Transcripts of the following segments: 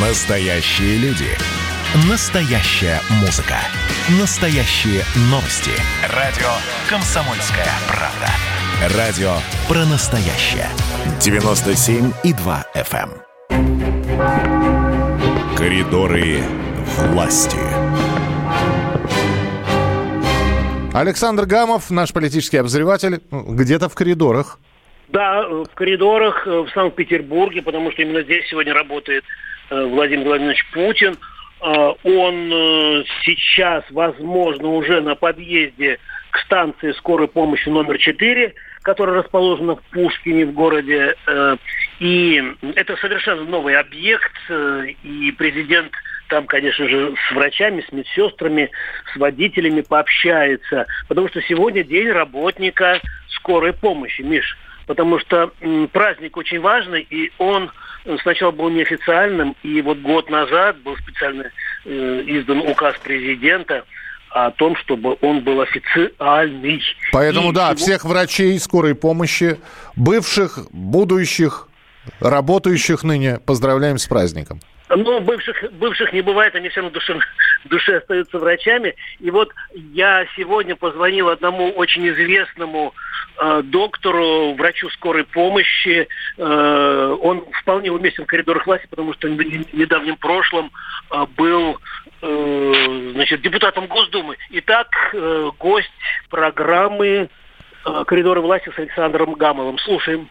Настоящие люди. Настоящая музыка. Настоящие новости. Радио «Комсомольская правда». Радио про настоящее. 97,2 FM. эм. Коридоры власти. Александр Гамов, наш политический обозреватель, где-то в коридорах. Да, в коридорах э, в Санкт-Петербурге, потому что именно здесь сегодня работает Владимир Владимирович Путин. Э, Он э, сейчас, возможно, уже на подъезде к станции скорой помощи номер 4, которая расположена в Пушкине в городе. Э, И это совершенно новый объект, э, и президент там, конечно же, с врачами, с медсестрами, с водителями пообщается. Потому что сегодня день работника скорой помощи, Миш. Потому что праздник очень важный, и он э, сначала был неофициальным, и вот год назад был специально э, издан указ президента о том, чтобы он был официальный. Поэтому, И да, его- всех врачей скорой помощи, бывших, будущих, работающих ныне, поздравляем с праздником. Ну, бывших, бывших не бывает, они все в душе, в душе остаются врачами. И вот я сегодня позвонил одному очень известному э, доктору, врачу скорой помощи. Э, он вполне уместен в коридорах власти, потому что в не- недавнем прошлом э, был э, значит, депутатом Госдумы. Итак, э, гость программы э, «Коридоры власти» с Александром Гамовым. Слушаем.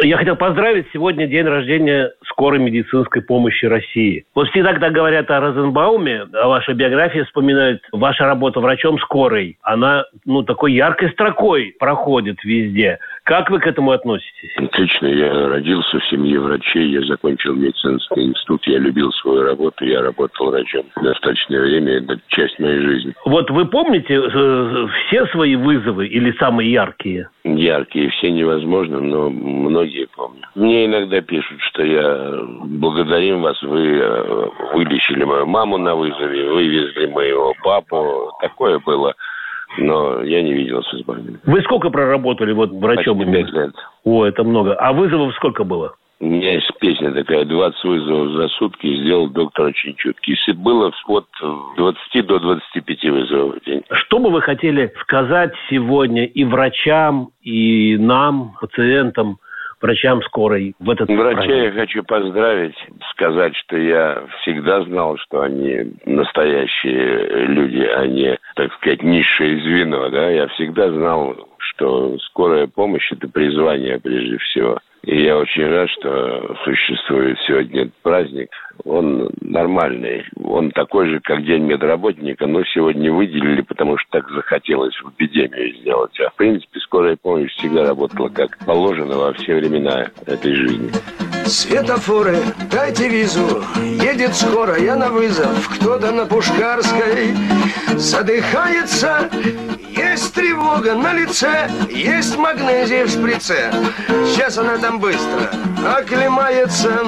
Я хотел поздравить сегодня день рождения скорой медицинской помощи России. Вот всегда, когда говорят о Розенбауме, о вашей биографии вспоминают ваша работа врачом скорой. Она, ну, такой яркой строкой проходит везде. Как вы к этому относитесь? Отлично. Я родился в семье врачей, я закончил медицинский институт, я любил свою работу, я работал врачом достаточное время, это часть моей жизни. Вот вы помните э, все свои вызовы или самые яркие? Яркие, все невозможно, но многие помню. Мне иногда пишут, что я благодарим вас, вы э, вылечили мою маму на вызове, вывезли моего папу, такое было. Но я не виделся с больными. Вы сколько проработали вот врачом? Почти пять лет. О, это много. А вызовов сколько было? У меня есть песня такая, 20 вызовов за сутки, сделал доктор очень чуткий. Если было от 20 до 25 вызовов в день. Что бы вы хотели сказать сегодня и врачам, и нам, пациентам, врачам скорой в этот Врачей праздник? я хочу поздравить, сказать, что я всегда знал, что они настоящие люди, а не, так сказать, низшее звено. Да? Я всегда знал, что скорая помощь – это призвание прежде всего. И я очень рад, что существует сегодня этот праздник. Он нормальный. Он такой же, как День медработника, но сегодня выделили, потому что так захотелось в эпидемию сделать. А в принципе скорая помощь всегда работала как положено во все времена этой жизни. Светофоры, дайте визу. Едет скорая на вызов. Кто-то на Пушкарской Задыхается. Есть тревога на лице Есть магнезия в шприце. Сейчас она там быстро Оклемается.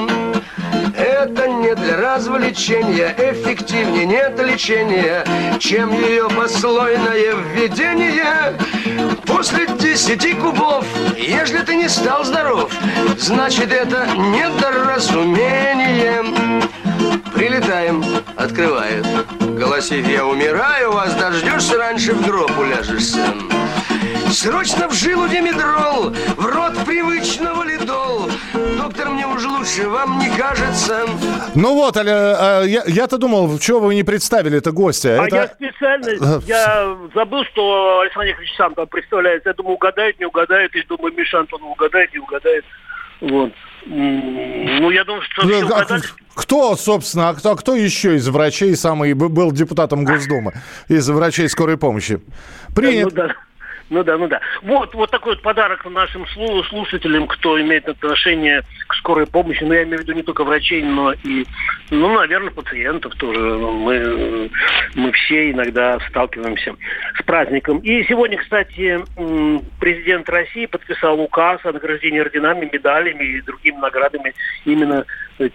Это не для развлечения, эффективнее нет лечения, чем ее послойное введение. После десяти кубов, если ты не стал здоров, значит это недоразумение. Прилетаем, открывает. Голосив, я умираю, вас дождешься, раньше в гроб уляжешься. Срочно в жилу димедрол, в рот привычного лидол. Доктор, мне уже лучше, вам не кажется? Ну вот, Аля, я- я-то думал, чего вы не представили это гостя. А это... я специально, я забыл, что Александр Яковлевич сам там представляется. Я думаю, угадает, не угадает. И думаю, Миша Антон угадает, не угадает. Вот. Ну, я думаю, что все Ну, а угадали. Кто, собственно, а кто, а кто еще из врачей самый был депутатом Госдумы? Из врачей скорой помощи. Ну Принят. да. Ну да, ну да. Вот, вот такой вот подарок нашим слу- слушателям, кто имеет отношение к скорой помощи. Ну, я имею в виду не только врачей, но и, ну, наверное, пациентов тоже. Мы, мы все иногда сталкиваемся с праздником. И сегодня, кстати, президент России подписал указ о награждении орденами, медалями и другими наградами именно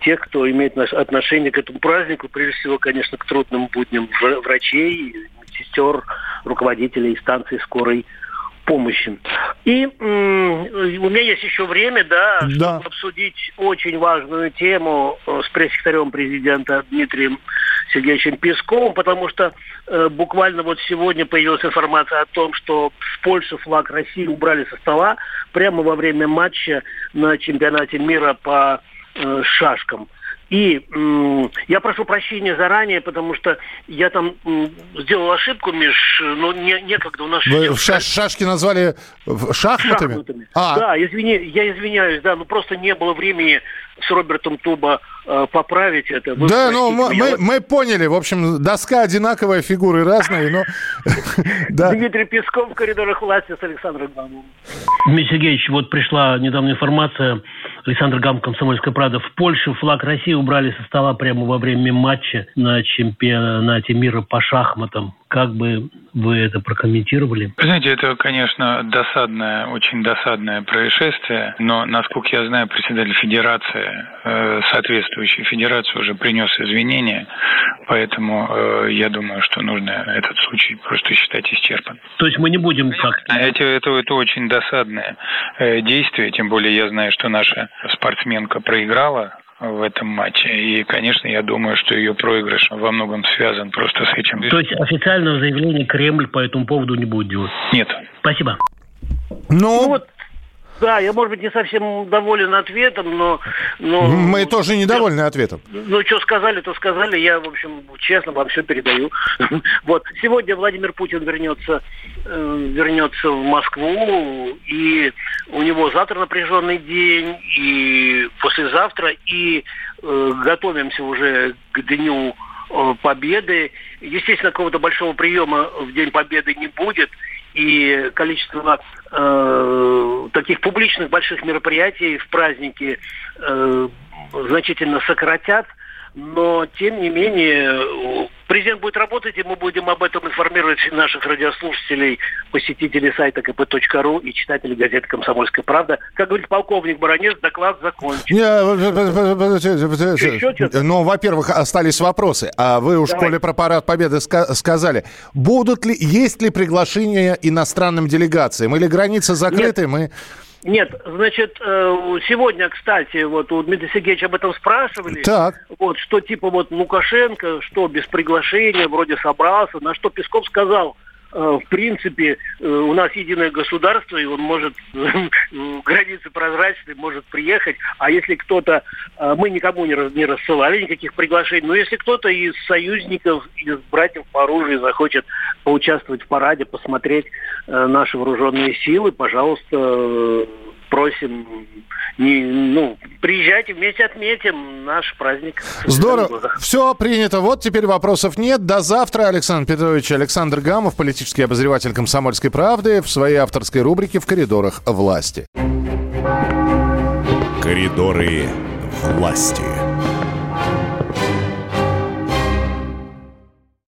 тех, кто имеет отношение к этому празднику. Прежде всего, конечно, к трудным будням вр- врачей, медсестер, руководителей станции скорой помощи. И у меня есть еще время, да, да. чтобы обсудить очень важную тему э, с пресс-секретарем президента Дмитрием Сергеевичем Песковым, потому что э, буквально вот сегодня появилась информация о том, что с Польши флаг России убрали со стола прямо во время матча на чемпионате мира по э, шашкам. И м, я прошу прощения заранее, потому что я там м, сделал ошибку, Миш, но не, некогда у нас... Вы шаш, шашки назвали шахматами? шахматами. А. Да, извини, я извиняюсь, да, но просто не было времени с Робертом Туба э, поправить это. Вы да, ну мы, мы, мы поняли. В общем, доска одинаковая, фигуры разные, но... Дмитрий Песков в коридорах власти с Александром Гамовым. Дмитрий Сергеевич, вот пришла недавняя информация. Александр Гам, Комсомольская правда. В Польше флаг России убрали со стола прямо во время матча на чемпионате мира по шахматам. Как бы вы это прокомментировали? Знаете, это, конечно, досадное, очень досадное происшествие, но, насколько я знаю, председатель Федерации, э, соответствующей Федерации уже принес извинения, поэтому э, я думаю, что нужно этот случай просто считать исчерпан. То есть мы не будем как Это, это, это очень досадное э, действие, тем более я знаю, что наша спортсменка проиграла в этом матче. И, конечно, я думаю, что ее проигрыш во многом связан просто с этим. То есть официального заявления Кремль по этому поводу не будет делать? Нет. Спасибо. Ну, ну вот да, я, может быть, не совсем доволен ответом, но... но Мы тоже недовольны ответом. Ну, что сказали, то сказали. Я, в общем, честно вам все передаю. Вот. Сегодня Владимир Путин вернется, э, вернется в Москву, и у него завтра напряженный день, и послезавтра, и э, готовимся уже к дню э, победы. Естественно, какого-то большого приема в День Победы не будет – и количество э, таких публичных больших мероприятий в праздники э, значительно сократят. Но, тем не менее, президент будет работать, и мы будем об этом информировать наших радиослушателей, посетителей сайта kp.ru и читателей газеты «Комсомольская правда». Как говорит полковник Баранец, доклад закончен. Ну, во-первых, остались вопросы. А вы уж, Давай. коли про парад Победы сказали, будут ли, есть ли приглашения иностранным делегациям? Или границы закрыты? Нет. Мы... Нет, значит, э, сегодня, кстати, вот у Дмитрия Сергеевича об этом спрашивали. Так. Вот, что типа вот Лукашенко, что без приглашения, вроде собрался, на что Песков сказал – в принципе, э, у нас единое государство, и он может, границы прозрачные, может приехать. А если кто-то, э, мы никому не рассылали никаких приглашений, но если кто-то из союзников, из братьев по оружию захочет поучаствовать в параде, посмотреть наши вооруженные силы, пожалуйста, просим, не, ну, приезжайте, вместе отметим наш праздник. Здорово. Все принято. Вот теперь вопросов нет. До завтра. Александр Петрович Александр Гамов, политический обозреватель «Комсомольской правды» в своей авторской рубрике «В коридорах власти». Коридоры власти.